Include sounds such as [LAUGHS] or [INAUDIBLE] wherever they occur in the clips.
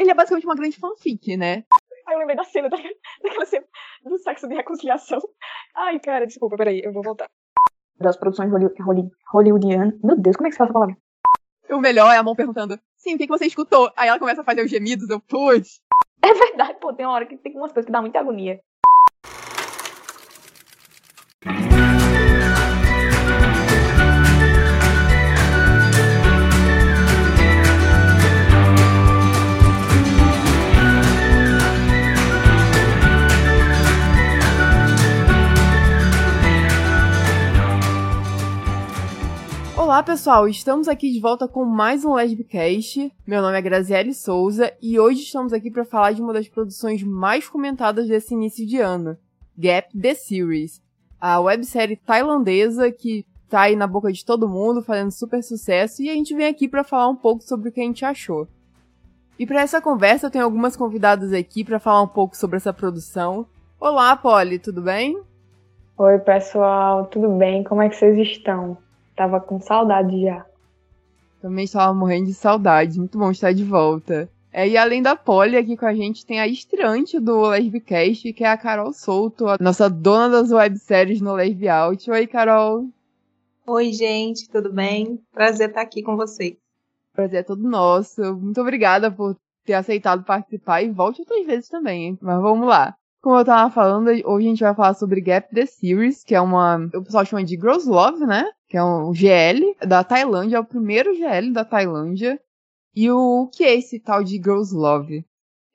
ele é basicamente uma grande fanfic, né? Aí eu lembrei da cena, daquela cena do sexo de reconciliação. Ai, cara, desculpa, peraí, eu vou voltar. Das produções hollywoodianas. Meu Deus, como é que se fala essa palavra? O melhor é a mão perguntando, sim, o que, que você escutou? Aí ela começa a fazer os gemidos, eu, putz. É verdade, pô, tem uma hora que tem umas coisas que dá muita agonia. Olá pessoal, estamos aqui de volta com mais um Lesbicast. Meu nome é Graziele Souza e hoje estamos aqui para falar de uma das produções mais comentadas desse início de ano, Gap The Series, a websérie tailandesa que tá aí na boca de todo mundo, fazendo super sucesso, e a gente vem aqui para falar um pouco sobre o que a gente achou. E para essa conversa eu tenho algumas convidadas aqui para falar um pouco sobre essa produção. Olá, Polly, tudo bem? Oi, pessoal, tudo bem? Como é que vocês estão? Tava com saudade já. Também estava morrendo de saudade. Muito bom estar de volta. É, e além da Polly, aqui com a gente tem a estreante do Lesbicast, que é a Carol Souto, a nossa dona das webséries no Lesbi Out. Oi, Carol. Oi, gente, tudo bem? Prazer estar aqui com vocês. Prazer é todo nosso. Muito obrigada por ter aceitado participar e volte outras vezes também, hein? Mas vamos lá. Como eu tava falando, hoje a gente vai falar sobre Gap The Series, que é uma. O pessoal chama de Girls Love, né? Que é um GL da Tailândia, é o primeiro GL da Tailândia. E o que é esse tal de Girls Love?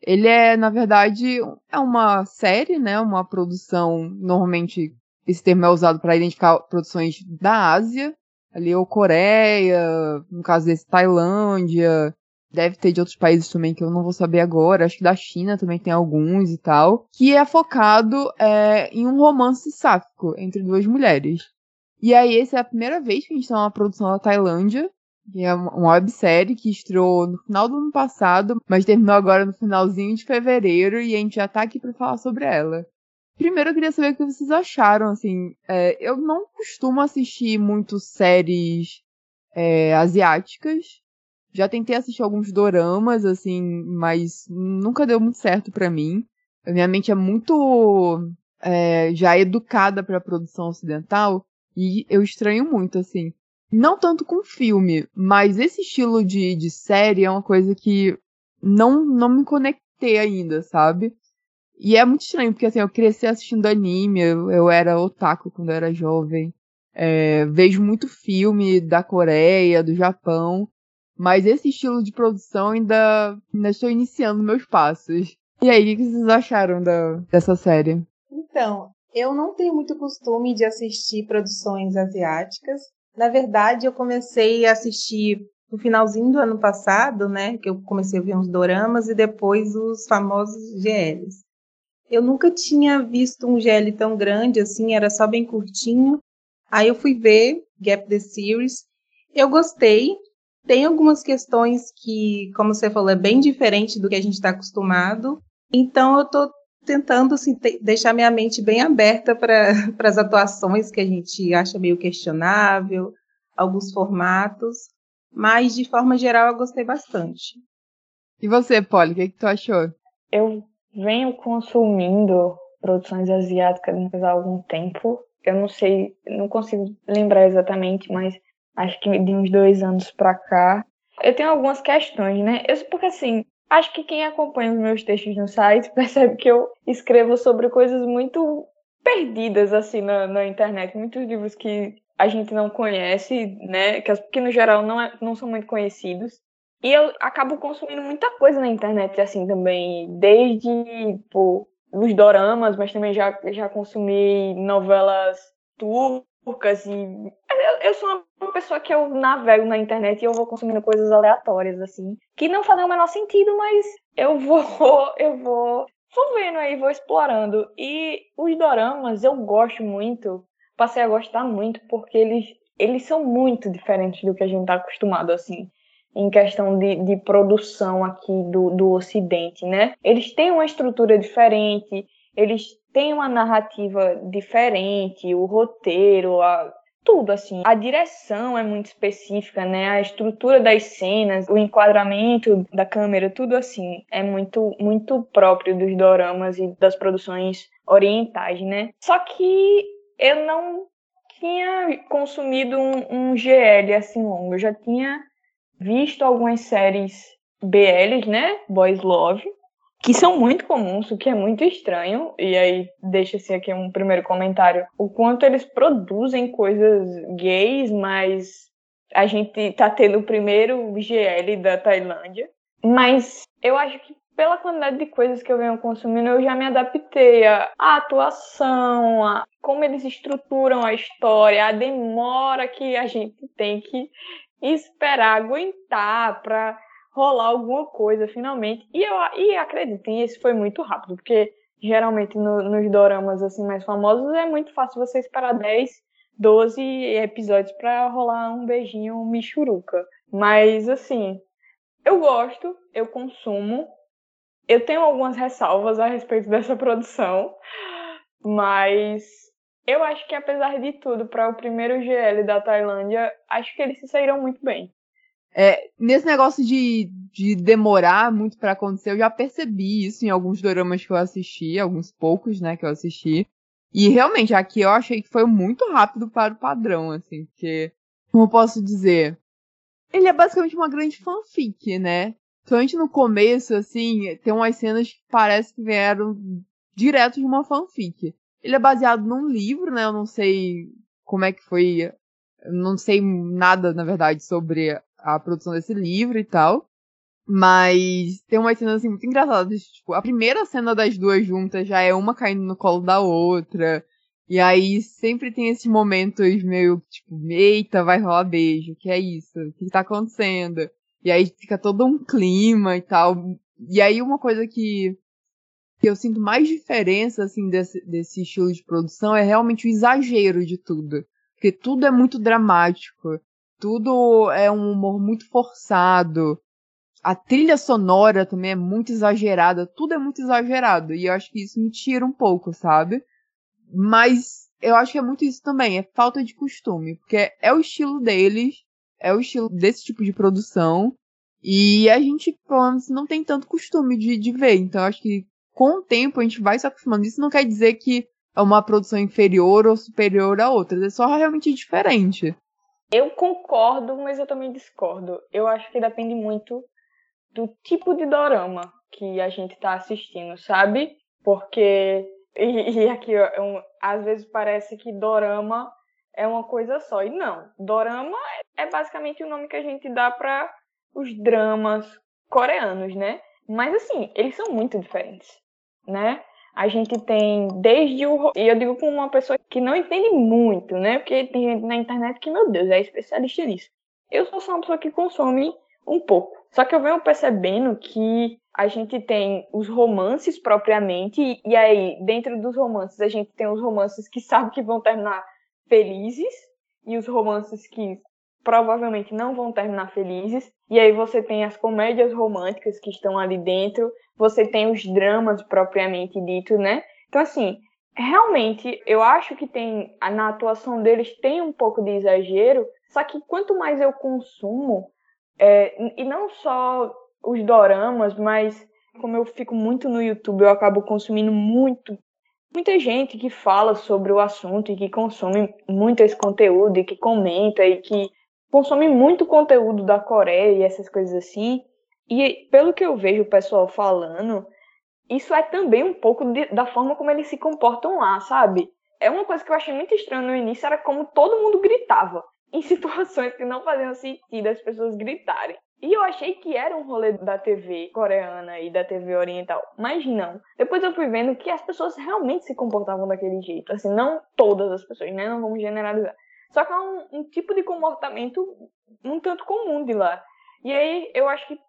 Ele é, na verdade, é uma série, né? Uma produção. Normalmente, esse termo é usado para identificar produções da Ásia, ali, ou Coreia, no caso desse, Tailândia, Deve ter de outros países também que eu não vou saber agora. Acho que da China também tem alguns e tal. Que é focado é, em um romance sáfico entre duas mulheres. E aí, essa é a primeira vez que a gente tem uma produção da Tailândia. Que é uma websérie que estreou no final do ano passado, mas terminou agora no finalzinho de fevereiro e a gente já tá aqui para falar sobre ela. Primeiro eu queria saber o que vocês acharam, assim. É, eu não costumo assistir muito séries é, asiáticas. Já tentei assistir alguns doramas, assim, mas nunca deu muito certo para mim. A minha mente é muito é, já educada para produção ocidental e eu estranho muito, assim. Não tanto com filme, mas esse estilo de, de série é uma coisa que não, não me conectei ainda, sabe? E é muito estranho, porque assim, eu cresci assistindo anime, eu, eu era otaku quando eu era jovem. É, vejo muito filme da Coreia, do Japão. Mas esse estilo de produção ainda, ainda estou iniciando meus passos. E aí, o que vocês acharam da, dessa série? Então, eu não tenho muito costume de assistir produções asiáticas. Na verdade, eu comecei a assistir no finalzinho do ano passado, né? Que eu comecei a ver uns doramas e depois os famosos GLs. Eu nunca tinha visto um GL tão grande assim, era só bem curtinho. Aí eu fui ver Gap the Series. Eu gostei, tem algumas questões que, como você falou, é bem diferente do que a gente está acostumado. Então, eu estou tentando assim, deixar minha mente bem aberta para [LAUGHS] as atuações que a gente acha meio questionável, alguns formatos. Mas, de forma geral, eu gostei bastante. E você, Polly, o que, que tu achou? Eu venho consumindo produções asiáticas há algum tempo. Eu não sei, não consigo lembrar exatamente, mas acho que de uns dois anos pra cá. Eu tenho algumas questões, né? Eu, porque assim, acho que quem acompanha os meus textos no site [LAUGHS] percebe que eu escrevo sobre coisas muito perdidas, assim, na, na internet. Muitos livros que a gente não conhece, né? Que, que no geral não, é, não são muito conhecidos. E eu acabo consumindo muita coisa na internet, assim, também. Desde, pô, os doramas, mas também já, já consumi novelas turcas e eu, sou uma pessoa que eu navego na internet e eu vou consumindo coisas aleatórias, assim, que não fazem o menor sentido, mas eu vou, [LAUGHS] eu vou, vou vendo aí, vou explorando. E os doramas eu gosto muito, passei a gostar muito, porque eles, eles são muito diferentes do que a gente tá acostumado, assim em questão de, de produção aqui do, do Ocidente, né? Eles têm uma estrutura diferente, eles têm uma narrativa diferente, o roteiro, a, tudo, assim. A direção é muito específica, né? A estrutura das cenas, o enquadramento da câmera, tudo assim, é muito, muito próprio dos doramas e das produções orientais, né? Só que eu não tinha consumido um, um GL assim longo. Eu já tinha visto algumas séries BLs, né? Boys Love, que são muito comuns, o que é muito estranho. E aí, deixa-se aqui um primeiro comentário: o quanto eles produzem coisas gays, mas a gente tá tendo o primeiro GL da Tailândia. Mas eu acho que pela quantidade de coisas que eu venho consumindo, eu já me adaptei à atuação, a como eles estruturam a história, a demora que a gente tem que esperar, aguentar para rolar alguma coisa finalmente. E eu e acreditem, esse foi muito rápido, porque geralmente no, nos doramas assim mais famosos é muito fácil você esperar 10, 12 episódios para rolar um beijinho um michuruca. Mas assim, eu gosto, eu consumo. Eu tenho algumas ressalvas a respeito dessa [LAUGHS] produção, mas eu acho que apesar de tudo, para o primeiro GL da Tailândia, acho que eles se saíram muito bem. É, nesse negócio de, de demorar muito para acontecer, eu já percebi isso em alguns doramas que eu assisti, alguns poucos, né, que eu assisti. E realmente, aqui eu achei que foi muito rápido para o padrão, assim, porque, como eu posso dizer, ele é basicamente uma grande fanfic, né? Principalmente no começo, assim, tem umas cenas que parece que vieram direto de uma fanfic. Ele é baseado num livro, né? Eu não sei como é que foi. Eu não sei nada, na verdade, sobre a produção desse livro e tal. Mas tem uma cena assim muito engraçada. Tipo, a primeira cena das duas juntas já é uma caindo no colo da outra. E aí sempre tem esses momentos meio tipo, eita, vai rolar beijo, que é isso? O que tá acontecendo? E aí fica todo um clima e tal. E aí uma coisa que, que eu sinto mais diferença, assim, desse, desse estilo de produção é realmente o exagero de tudo. Porque tudo é muito dramático tudo é um humor muito forçado. A trilha sonora também é muito exagerada, tudo é muito exagerado. E eu acho que isso me tira um pouco, sabe? Mas eu acho que é muito isso também, é falta de costume. Porque é o estilo deles, é o estilo desse tipo de produção. E a gente, pelo menos, não tem tanto costume de, de ver. Então acho que com o tempo a gente vai se acostumando. Isso não quer dizer que é uma produção inferior ou superior a outras. É só realmente diferente. Eu concordo, mas eu também discordo. Eu acho que depende muito do tipo de dorama que a gente tá assistindo, sabe? Porque. [LAUGHS] E, e aqui, um, às vezes parece que dorama é uma coisa só. E não. Dorama é basicamente o nome que a gente dá para os dramas coreanos, né? Mas assim, eles são muito diferentes, né? A gente tem desde o. E eu digo com uma pessoa que não entende muito, né? Porque tem gente na internet que, meu Deus, é especialista nisso. Eu sou só uma pessoa que consome um pouco. Só que eu venho percebendo que a gente tem os romances propriamente, e aí, dentro dos romances, a gente tem os romances que sabem que vão terminar felizes, e os romances que provavelmente não vão terminar felizes. E aí você tem as comédias românticas que estão ali dentro, você tem os dramas propriamente dito, né? Então, assim, realmente eu acho que tem na atuação deles tem um pouco de exagero, só que quanto mais eu consumo, é, e não só os doramas, mas como eu fico muito no YouTube, eu acabo consumindo muito muita gente que fala sobre o assunto e que consome muito esse conteúdo e que comenta e que consome muito conteúdo da Coreia e essas coisas assim. E pelo que eu vejo o pessoal falando, isso é também um pouco de, da forma como eles se comportam lá, sabe? É uma coisa que eu achei muito estranha no início, era como todo mundo gritava. Em [LAUGHS] situações que não faziam sentido as pessoas gritarem. E eu achei que era um rolê da TV coreana e da TV oriental. Mas não. Depois eu fui vendo que as pessoas realmente se comportavam daquele jeito. Assim, não todas as pessoas, né? Não vamos generalizar. Só que é um, um tipo de comportamento um tanto comum de lá. E aí eu acho que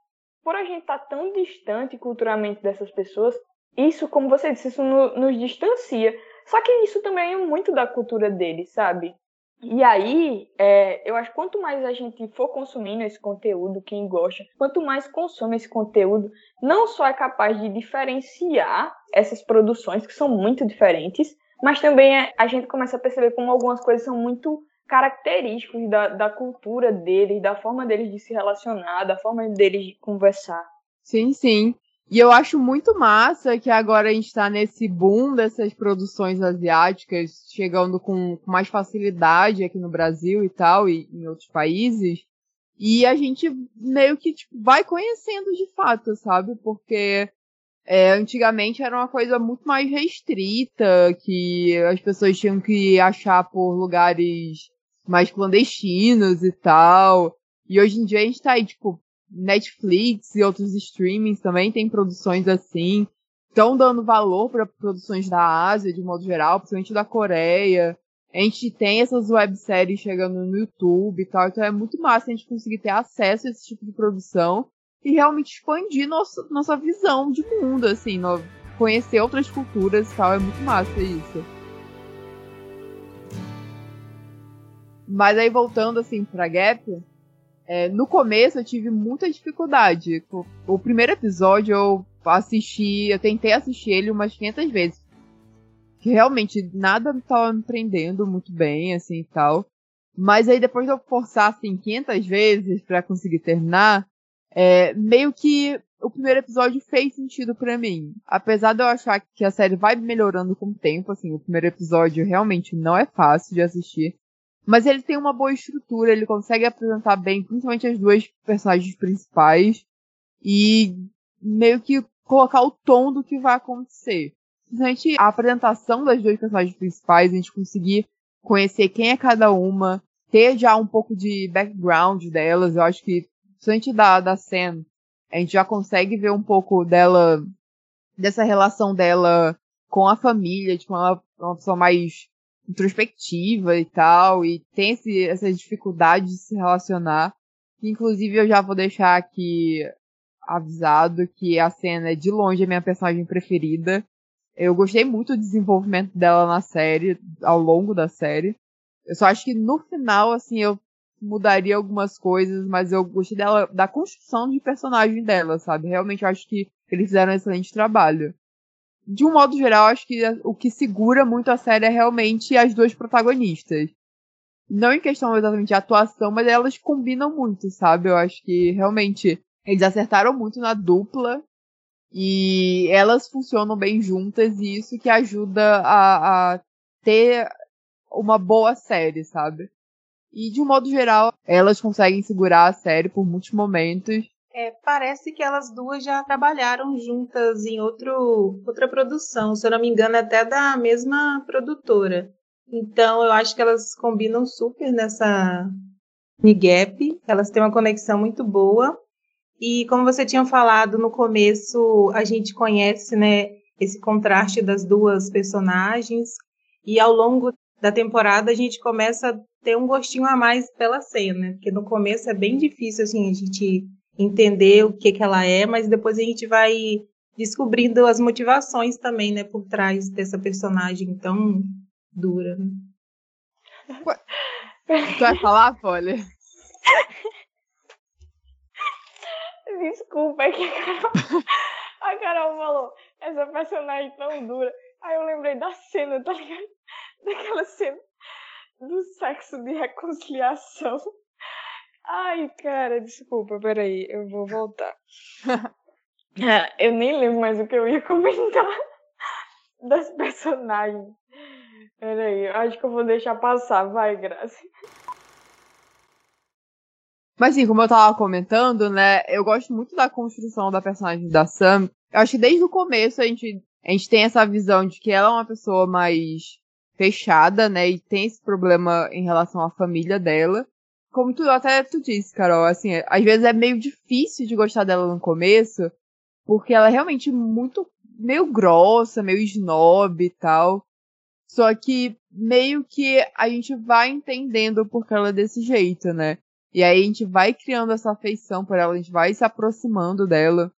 por a gente estar tá tão distante culturalmente dessas pessoas, isso, como você disse, isso no, nos distancia. Só que isso também é muito da cultura deles, sabe? E aí, é, eu acho que quanto mais a gente for consumindo esse conteúdo, quem gosta, quanto mais consome esse conteúdo, não só é capaz de diferenciar essas produções que são muito diferentes, mas também é, a gente começa a perceber como algumas coisas são muito característicos da, da cultura deles, da forma deles de se relacionar, da forma deles de conversar. Sim, sim. E eu acho muito massa que agora a gente tá nesse boom dessas produções asiáticas chegando com, com mais facilidade aqui no Brasil e tal, e em outros países. E a gente meio que tipo, vai conhecendo de fato, sabe? Porque é, antigamente era uma coisa muito mais restrita, que as pessoas tinham que achar por lugares mais clandestinos e tal. E hoje em dia a gente tá aí, tipo, Netflix e outros streamings também tem produções assim. Estão dando valor para produções da Ásia, de modo geral, principalmente da Coreia. A gente tem essas webséries chegando no YouTube e tal, então é muito massa a gente conseguir ter acesso a esse tipo de produção e realmente expandir nossa, nossa visão de mundo, assim, no, conhecer outras culturas e tal, é muito massa isso. Mas aí voltando assim pra Gap, é, no começo eu tive muita dificuldade. O, primeiro episódio eu assisti, eu tentei assistir ele umas 500 vezes. Que realmente nada estava me prendendo muito bem, assim e tal. Mas aí depois de eu forçar assim 500 vezes para conseguir terminar, é, meio que o primeiro episódio fez sentido para mim. Apesar de eu achar que a série vai melhorando com o tempo, assim, o primeiro episódio realmente não é fácil de assistir. Mas ele tem uma boa estrutura, ele consegue apresentar bem, principalmente as duas personagens principais. E meio que colocar o tom do que vai acontecer. Principalmente a apresentação das duas personagens principais, a gente conseguir conhecer quem é cada uma, ter já um pouco de background delas, eu acho que principalmente da, da Sam, a gente já consegue ver um pouco dela, dessa relação dela com a família, tipo, uma, uma pessoa mais introspectiva e tal, e tem esse, essa dificuldade de se relacionar. Inclusive, eu já vou deixar aqui avisado que a cena é de longe a minha personagem preferida. Eu gostei muito do desenvolvimento dela na série, ao longo da série. Eu só acho que no final, assim, eu mudaria algumas coisas, mas eu gostei dela, da construção de personagem dela, sabe? Realmente eu acho que eles fizeram um excelente trabalho. De um modo geral, acho que o que segura muito a série é realmente as duas protagonistas. Não em questão exatamente de atuação, mas elas combinam muito, sabe? Eu acho que realmente eles acertaram muito na dupla e elas funcionam bem juntas e isso que ajuda a, a ter uma boa série, sabe? E de um modo geral, elas conseguem segurar a série por muitos momentos. É, parece que elas duas já trabalharam juntas em outro, outra produção, se eu não me engano, até da mesma produtora. Então eu acho que elas combinam super nessa Gap. Elas têm uma conexão muito boa. E como você tinha falado no começo, a gente conhece, né, esse contraste das duas personagens. E ao longo da temporada a gente começa a ter um gostinho a mais pela cena, porque no começo é bem difícil assim a gente entender o que que ela é, mas depois a gente vai descobrindo as motivações também, né, por trás dessa personagem tão dura. Né? Tu vai falar, Polly? [LAUGHS] Desculpa, é que a Carol, [LAUGHS] a Carol falou essa personagem tão dura. Aí eu lembrei da cena, tá ligado? [LAUGHS] Daquela cena do sexo de reconciliação. Ai, cara, desculpa, peraí, eu vou voltar. [LAUGHS] eu nem lembro mais o que eu ia comentar [LAUGHS] das personagens. Peraí, acho que eu vou deixar passar, vai, Graça. Mas assim, como eu tava comentando, né, eu gosto muito da construção da personagem da Sam. Eu acho que desde o começo a gente, a gente tem essa visão de que ela é uma pessoa mais fechada, né? E tem esse problema em relação à família dela. Como tu até tu disse, Carol, assim, às vezes é meio difícil de gostar dela no começo, porque ela é realmente muito meio grossa, meio snob e tal. Só que meio que a gente vai entendendo porque ela é desse jeito, né? E aí a gente vai criando essa afeição por ela, a gente vai se aproximando dela.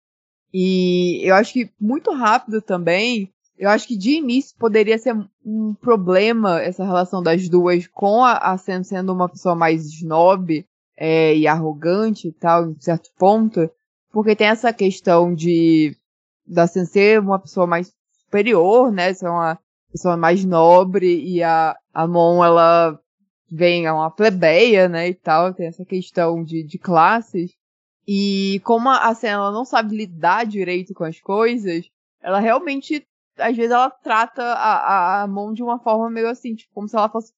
E eu acho que muito rápido também, eu acho que de início poderia ser um problema essa relação das duas com a, a Sam sendo uma pessoa mais snob é, e arrogante e tal, em certo ponto, porque tem essa questão de da Sam ser uma pessoa mais superior, né, ser uma pessoa mais nobre e a, a Mon, ela vem uma plebeia, né, e tal, tem essa questão de, de classes. E como a cena ela não sabe lidar direito com as coisas, ela realmente, às vezes, ela trata a, a, mão de uma forma meio assim, tipo, como se ela fosse.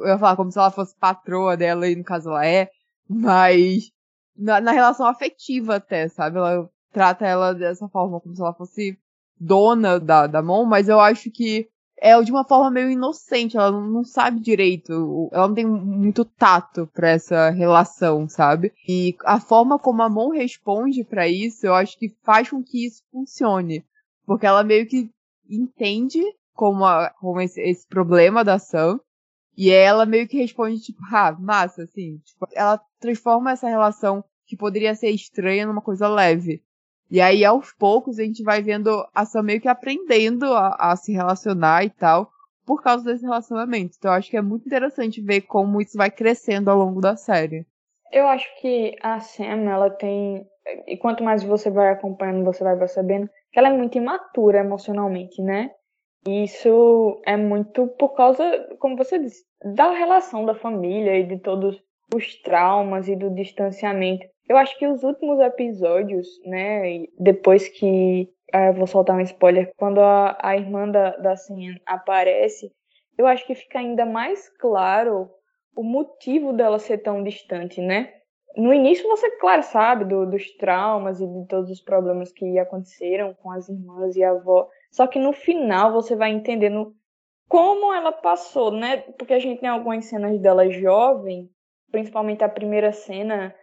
Eu ia falar, como se ela fosse patroa dela, e no caso ela é, mas na, na relação afetiva até, sabe? Ela trata ela dessa forma, como se ela fosse dona da, da mão, mas eu acho que é de uma forma meio inocente, ela não sabe direito, ela não tem muito tato para essa relação, sabe? E a forma como a Mon responde para isso, eu acho que faz com que isso funcione, porque ela meio que entende como, a, como esse, esse problema da Sam, e ela meio que responde tipo, ah, massa, assim, tipo, ela transforma essa relação que poderia ser estranha numa coisa leve. E aí, aos poucos, a gente vai vendo a Sam meio que aprendendo a, a se relacionar e tal, por causa desse relacionamento. Então, eu acho que é muito interessante ver como isso vai crescendo ao longo da série. Eu acho que a Sam, ela tem. E quanto mais você vai acompanhando, você vai percebendo que ela é muito imatura emocionalmente, né? E isso é muito por causa, como você disse, da relação da família e de todos os traumas e do distanciamento. Eu acho que os últimos episódios, né, depois que. eu vou soltar um spoiler. Quando a, a irmã da, da Sian aparece, eu acho que fica ainda mais claro o motivo dela ser tão distante, né? No início você, claro, sabe do, dos traumas e de todos os problemas que aconteceram com as irmãs e a avó. Só que no final você vai entendendo como ela passou, né? Porque a gente tem algumas cenas dela jovem, principalmente a primeira cena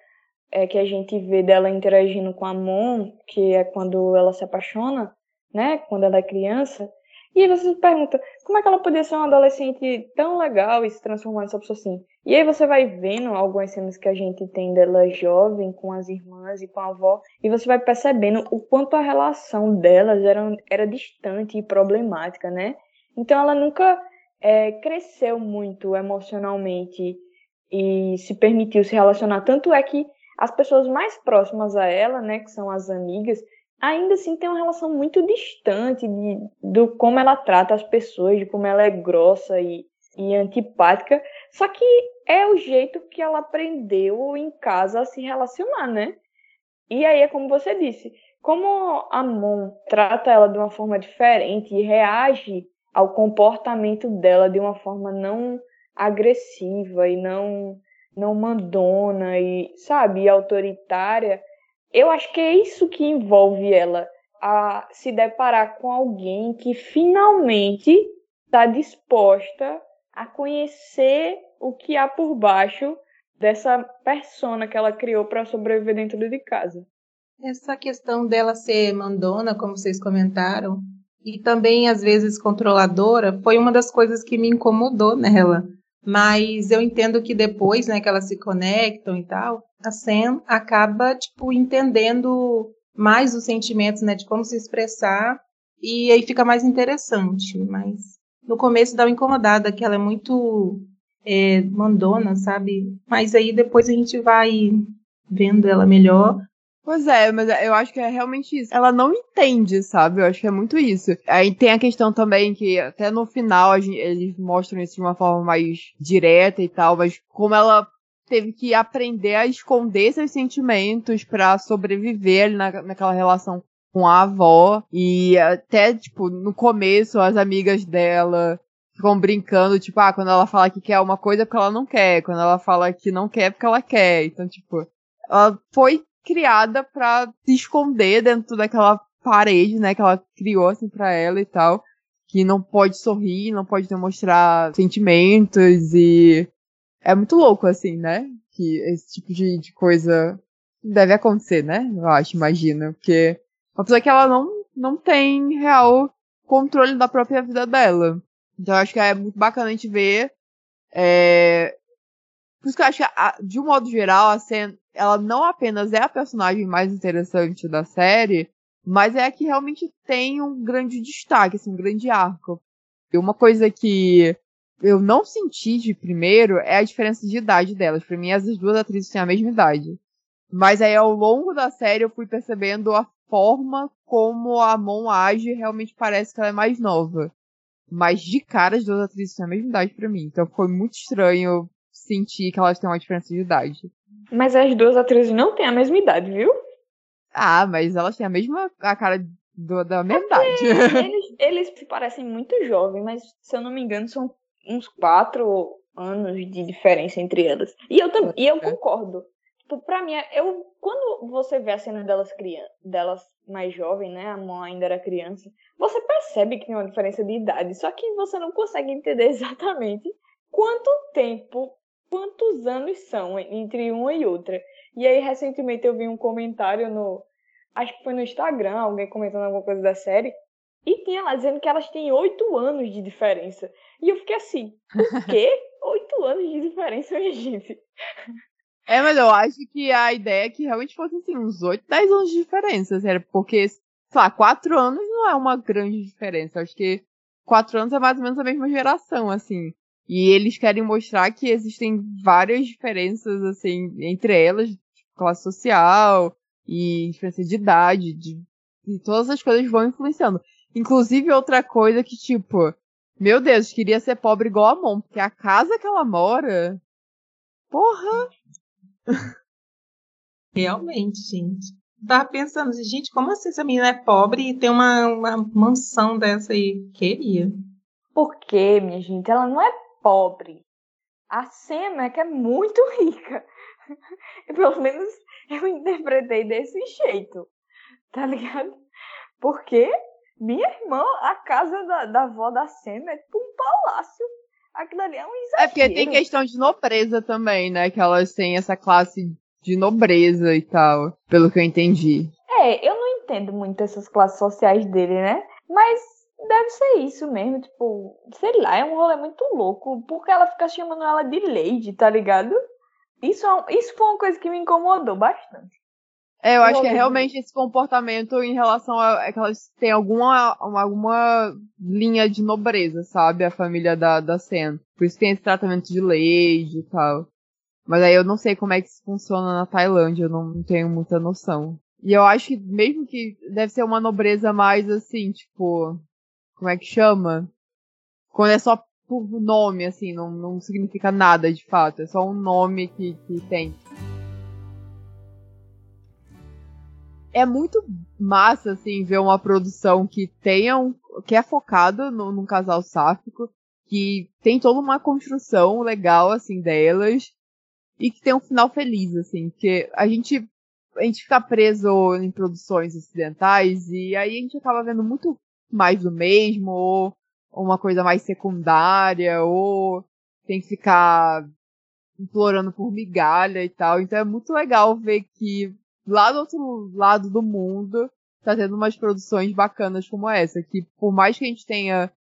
é, que a gente vê dela interagindo com a Mon, que é quando ela se apaixona, né? Quando ela é criança. E aí você se pergunta, como é que ela podia ser uma adolescente tão legal e se transformar nessa pessoa assim? E aí você vai vendo algumas cenas que a gente tem dela jovem, com as irmãs e com a avó, e você vai percebendo o quanto a relação delas era, era distante e problemática, né? Então ela nunca é, cresceu muito emocionalmente e se permitiu se relacionar. Tanto é que as pessoas mais próximas a ela, né, que são as amigas, ainda assim tem uma relação muito distante de, do como ela trata as pessoas, de como ela é grossa e, e antipática. Só que é o jeito que ela aprendeu em casa a se relacionar, né? E aí é como você disse, como a Mon trata ela de uma forma diferente e reage ao comportamento dela de uma forma não agressiva e não não mandona e, sabe, autoritária, eu acho que é isso que envolve ela a se deparar com alguém que finalmente está disposta a conhecer o que há por baixo dessa persona que ela criou para sobreviver dentro de casa. Essa questão dela ser mandona, como vocês comentaram, e também às vezes controladora, foi uma das coisas que me incomodou nela. Mas eu entendo que depois, né, que elas se conectam e tal, a Sam acaba, tipo, entendendo mais os sentimentos, né, de como se expressar, e aí fica mais interessante. Mas no começo dá uma incomodada, que ela é muito é, mandona, sabe? Mas aí depois a gente vai vendo ela melhor Pois é, mas eu acho que é realmente isso. Ela não entende, sabe? Eu acho que é muito isso. Aí tem a questão também que até no final gente, eles mostram isso de uma forma mais direta e tal, mas como ela teve que aprender a esconder seus sentimentos para sobreviver na, naquela relação com a avó. E até, tipo, no começo, as amigas dela ficam brincando, tipo, ah, quando ela fala que quer uma coisa é porque ela não quer. Quando ela fala que não quer é porque ela quer. Então, tipo, ela foi criada para se esconder dentro daquela parede, né, que ela criou assim para ela e tal, que não pode sorrir, não pode demonstrar sentimentos e é muito louco assim, né? Que esse tipo de, de coisa deve acontecer, né? Eu acho, imagina, porque uma pessoa que ela não não tem real controle da própria vida dela. Então acho que é muito bacana a gente ver é, por isso que eu acho que, de um modo geral, a ela não apenas é a personagem mais interessante da série, mas é a que realmente tem um grande destaque, assim, um grande arco. E uma coisa que eu não senti de primeiro é a diferença de idade delas. Pra mim, as duas atrizes têm a mesma idade. Mas aí, ao longo da série, eu fui percebendo a forma como a Mon age realmente parece que ela é mais nova. Mas de cara as duas atrizes têm a mesma idade pra mim. Então foi muito estranho sentir que elas têm uma diferença de idade. Mas as duas atrizes não têm a mesma idade, viu? Ah, mas elas têm a mesma a cara do, da mesma idade. Eles, eles se parecem muito jovens, mas se eu não me engano, são uns quatro anos de diferença entre elas. E eu, tam, e eu concordo. Tipo, pra mim, eu, quando você vê a cena delas, criança, delas mais jovem, né? A mãe ainda era criança, você percebe que tem uma diferença de idade. Só que você não consegue entender [LAUGHS] exatamente quanto tempo, quantos anos são entre uma e outra. E aí, recentemente, eu vi um comentário no. Acho que foi no Instagram, alguém comentando alguma coisa da série. E tinha lá dizendo que elas têm oito anos de diferença. E eu fiquei assim, o quê? [LAUGHS] Oito anos de diferença, minha gente. É, mas eu acho que a ideia é que realmente fosse assim, uns 8, 10 anos de diferença, sério, porque, sei lá, 4 anos não é uma grande diferença. Acho que 4 anos é mais ou menos a mesma geração, assim. E eles querem mostrar que existem várias diferenças, assim, entre elas, de classe social e diferença de idade, de, e todas as coisas vão influenciando. Inclusive, outra coisa que, tipo, meu Deus, queria ser pobre igual a Mon, porque a casa que ela mora. Porra! [LAUGHS] Realmente, gente. Tava pensando, gente, como assim essa menina é pobre e tem uma, uma mansão dessa aí? Queria. Por quê, minha gente? Ela não é pobre. A Sema é que é muito [LAUGHS] rica. [LAUGHS] Pelo menos eu interpretei desse jeito. Tá ligado? Porque minha irmã, a casa da, da avó da Sema é tipo um palácio. Aquilo ali é um exagero. É porque tem questão de nobreza também, né? Que elas têm essa classe de nobreza e tal, pelo que eu entendi. É, eu não entendo muito essas classes sociais dele, né? Mas deve ser isso mesmo, tipo, sei lá, é um rolê muito louco. Porque ela fica chamando ela de Lady, tá ligado? Isso, é isso foi uma coisa que me incomodou bastante. É, eu acho que é realmente esse comportamento em relação a é que elas têm alguma, alguma linha de nobreza, sabe? A família da, da Sen. Por isso tem esse tratamento de lady e tal. Mas aí eu não sei como é que isso funciona na Tailândia, eu não tenho muita noção. E eu acho que mesmo que deve ser uma nobreza mais assim, tipo. Como é que chama? Quando é só por nome, assim, não, não significa nada de fato. É só um nome que, que tem. É muito massa, assim, ver uma produção que tenha um, que é focada no, num casal sáfico, que tem toda uma construção legal, assim, delas, e que tem um final feliz, assim, porque a gente, a gente fica preso em produções ocidentais, e aí a gente acaba vendo muito mais do mesmo, ou uma coisa mais secundária, ou tem que ficar implorando por migalha e tal. Então é muito legal ver que lá do outro lado do mundo tá tendo umas produções bacanas como essa, que por mais que a gente tenha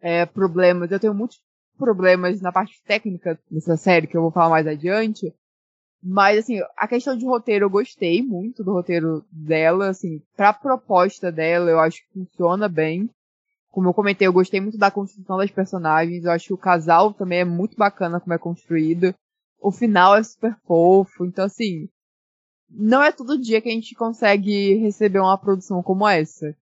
é, problemas, eu tenho muitos problemas na parte técnica dessa série, que eu vou falar mais adiante, mas, assim, a questão de roteiro, eu gostei muito do roteiro dela, assim, pra proposta dela, eu acho que funciona bem. Como eu comentei, eu gostei muito da construção das personagens, eu acho que o casal também é muito bacana como é construído. O final é super fofo, então, assim, não é todo dia que a gente consegue receber uma produção como essa.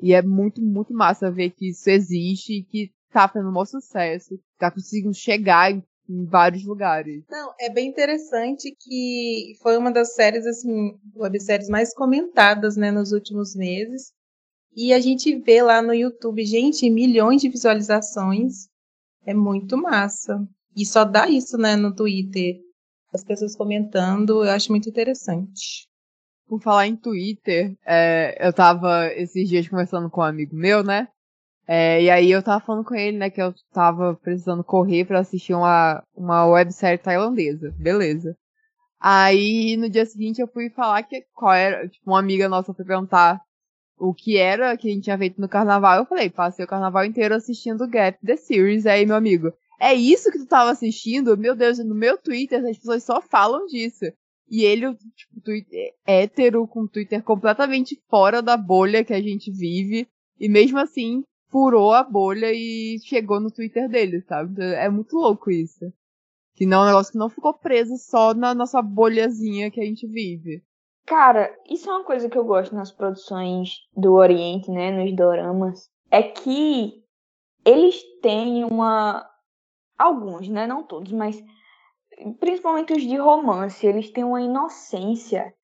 E é muito, muito massa ver que isso existe e que tá fazendo um bom sucesso, tá conseguindo chegar em, em, vários lugares. Não, é bem interessante que foi uma das séries, assim, webséries mais comentadas, né, nos últimos meses. E a gente vê lá no YouTube, gente, milhões de visualizações. É muito massa. E só dá isso, né, no Twitter as pessoas comentando, eu acho muito interessante. Por falar em Twitter, é, eu tava esses dias conversando com um amigo meu, né? É, e aí eu tava falando com ele, né, que eu tava precisando correr para assistir uma, uma websérie tailandesa. Beleza. Aí no dia seguinte eu fui falar que qual era, tipo, uma amiga nossa foi perguntar o que era que a gente tinha feito no carnaval. Eu falei, passei o carnaval inteiro assistindo Gap The Series. Aí meu amigo, é isso que tu tava assistindo? Meu Deus, no meu Twitter as pessoas só falam disso. E ele, tipo, Twitter, hétero, com Twitter completamente fora da bolha que a gente vive. E mesmo assim, furou a bolha e chegou no Twitter dele, sabe? É muito louco isso. Que não é um negócio que não ficou preso só na nossa bolhazinha que a gente vive. Cara, isso é uma coisa que eu gosto nas produções do Oriente, né? Nos doramas. É que eles têm uma. Alguns, né? Não todos, mas principalmente os de romance, eles têm uma inocência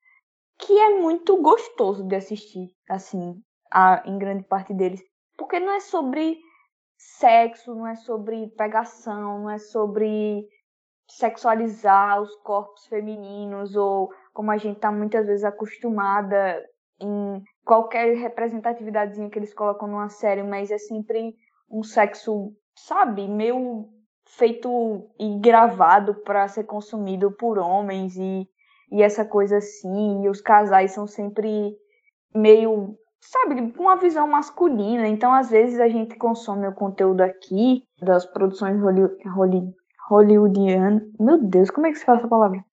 que é muito gostoso de assistir, assim, a, em grande parte deles. Porque não é sobre sexo, não é sobre pegação, não é sobre sexualizar os corpos femininos ou como a gente está muitas vezes acostumada em qualquer representatividadezinha que eles colocam numa série, mas é sempre um sexo, sabe, meio feito e gravado para ser consumido por homens e, e essa coisa assim, e os casais são sempre meio, sabe, com uma visão masculina. Então, às vezes a gente consome o conteúdo aqui das produções holly, holly, hollywoodianas. Meu Deus, como é que se fala essa palavra?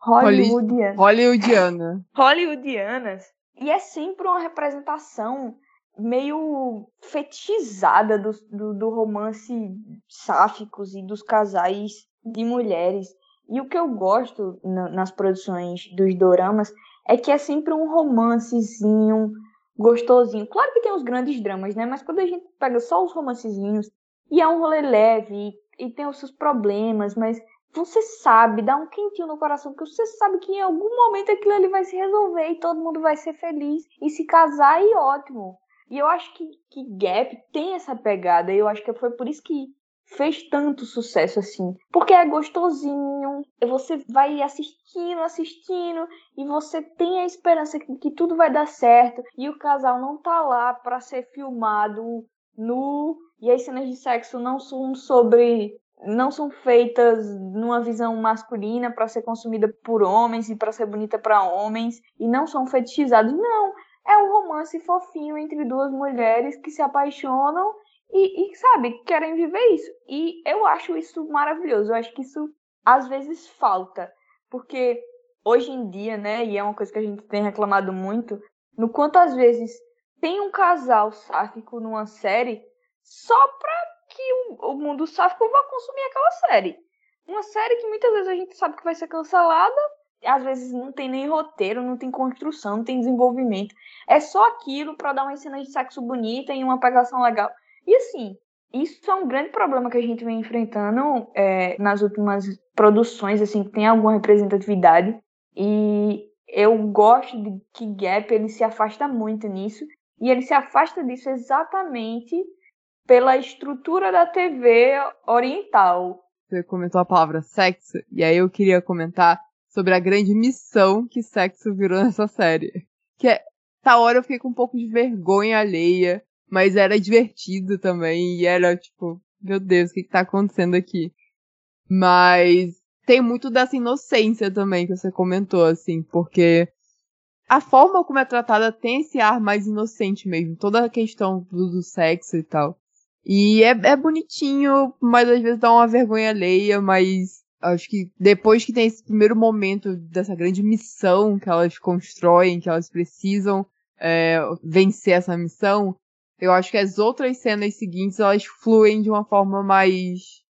Hollywoodiana. Hollywoodiana. Hollywoodianas. E é sempre uma representação meio fetichizada do, do, do romance sáficos e dos casais de mulheres. E o que eu gosto nas produções dos doramas é que é sempre um romancezinho gostosinho. Claro que tem os grandes dramas, né? Mas quando a gente pega só os romancezinhos e é um rolê leve e, e tem os seus problemas, mas você sabe, dá um quentinho no coração, porque você sabe que em algum momento aquilo ali vai se resolver e todo mundo vai ser feliz e se casar e ótimo. E eu acho que, que Gap tem essa pegada. E eu acho que foi por isso que fez tanto sucesso assim. Porque é gostosinho, você vai assistindo, assistindo, e você tem a esperança que, que tudo vai dar certo. E o casal não tá lá para ser filmado nu. E as cenas de sexo não são sobre. Não são feitas numa visão masculina para ser consumida por homens e para ser bonita para homens e não são fetichizados. Não, é um romance fofinho entre duas mulheres que se apaixonam e, e, sabe, querem viver isso. E eu acho isso maravilhoso. Eu acho que isso às vezes falta. Porque hoje em dia, né, e é uma coisa que a gente tem reclamado muito, no quanto às vezes tem um casal sáfico numa série só pra que o, o mundo sáfico vá consumir aquela série. Uma série que muitas vezes a gente sabe que vai ser cancelada às vezes não tem nem roteiro, não tem construção, não tem desenvolvimento. É só aquilo para dar uma cena de sexo bonita e uma pegação legal. E assim, isso é um grande problema que a gente vem enfrentando é, nas últimas produções, assim, que tem alguma representatividade. E eu gosto de que Gap ele se afasta muito nisso. E ele se afasta disso exatamente pela estrutura da TV oriental. Você comentou a palavra sexo, e aí eu queria comentar sobre a grande missão que sexo virou nessa série. Que é, tá hora eu fiquei com um pouco de vergonha alheia, mas era divertido também, e era tipo, meu Deus, o que, que tá acontecendo aqui? Mas tem muito dessa inocência também que você comentou, assim, porque a forma como é tratada tem esse ar mais inocente mesmo, toda a questão do, do sexo e tal. E é, é bonitinho, mas às vezes dá uma vergonha alheia, mas acho que depois que tem esse primeiro momento dessa grande missão que elas constroem, que elas precisam é, vencer essa missão, eu acho que as outras cenas seguintes elas fluem de uma forma mais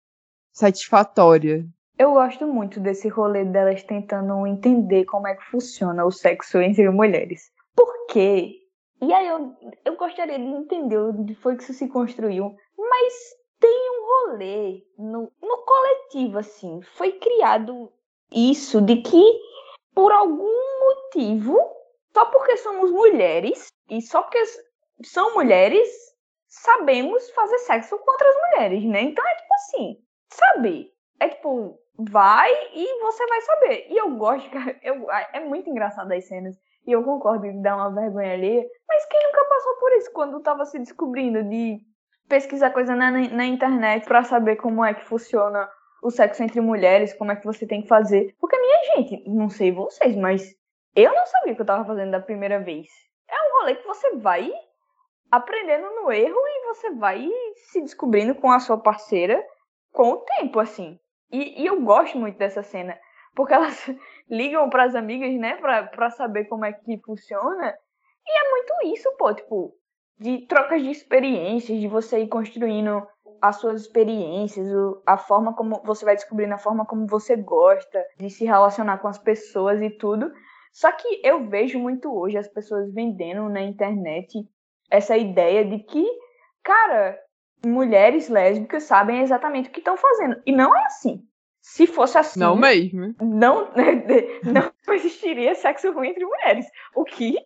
satisfatória. Eu gosto muito desse rolê delas tentando entender como é que funciona o sexo entre mulheres. Por quê? E aí eu, eu gostaria de entender onde foi que isso se construiu. Mas tem um rolê no, no coletivo, assim. Foi criado isso de que, por algum motivo, só porque somos mulheres e só porque são mulheres, sabemos fazer sexo com outras mulheres, né? Então é tipo assim, sabe? É tipo, vai e você vai saber. E eu gosto, [LAUGHS] eu, é muito engraçado as cenas. E eu concordo em dar uma vergonha ali. Mas quem nunca passou por isso quando tava se descobrindo de pesquisar coisa na, na internet para saber como é que funciona o sexo entre mulheres, como é que você tem que fazer. Porque, minha gente, não sei vocês, mas eu não sabia o que eu tava fazendo da primeira vez. É um rolê que você vai aprendendo no erro e você vai se descobrindo com a sua parceira com o tempo, assim. E, e eu gosto muito dessa cena, porque elas [LAUGHS] ligam para as amigas, né, pra, pra saber como é que funciona. E é muito isso, pô, tipo, de trocas de experiências, de você ir construindo as suas experiências, a forma como você vai descobrindo a forma como você gosta de se relacionar com as pessoas e tudo. Só que eu vejo muito hoje as pessoas vendendo na internet essa ideia de que, cara, mulheres lésbicas sabem exatamente o que estão fazendo. E não é assim. Se fosse assim. Não mesmo. Não, [LAUGHS] não existiria sexo ruim entre mulheres. O que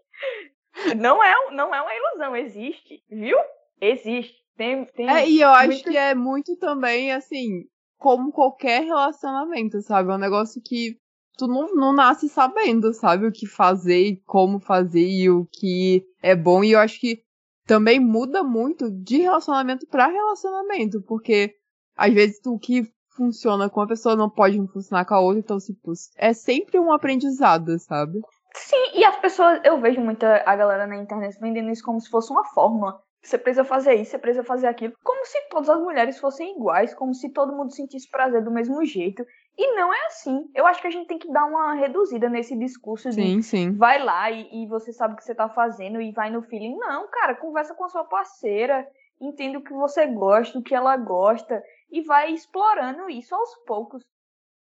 não é, não é uma ilusão. Existe, viu? Existe. Tem, tem é, e eu acho muito... que é muito também, assim, como qualquer relacionamento, sabe? É um negócio que tu não, não nasce sabendo, sabe? O que fazer e como fazer e o que é bom. E eu acho que também muda muito de relacionamento para relacionamento, porque às vezes o que funciona com uma pessoa não pode funcionar com a outra, então tipo, é sempre um aprendizado, sabe? Sim, e as pessoas, eu vejo muita a galera na internet vendendo isso como se fosse uma fórmula. Você precisa fazer isso, você precisa fazer aquilo. Como se todas as mulheres fossem iguais, como se todo mundo sentisse prazer do mesmo jeito. E não é assim. Eu acho que a gente tem que dar uma reduzida nesse discurso sim, de sim. vai lá e, e, você sabe o que você tá fazendo e vai no feeling. Não, cara, conversa com a sua parceira, entenda o que você gosta, o que ela gosta e vai explorando isso aos poucos.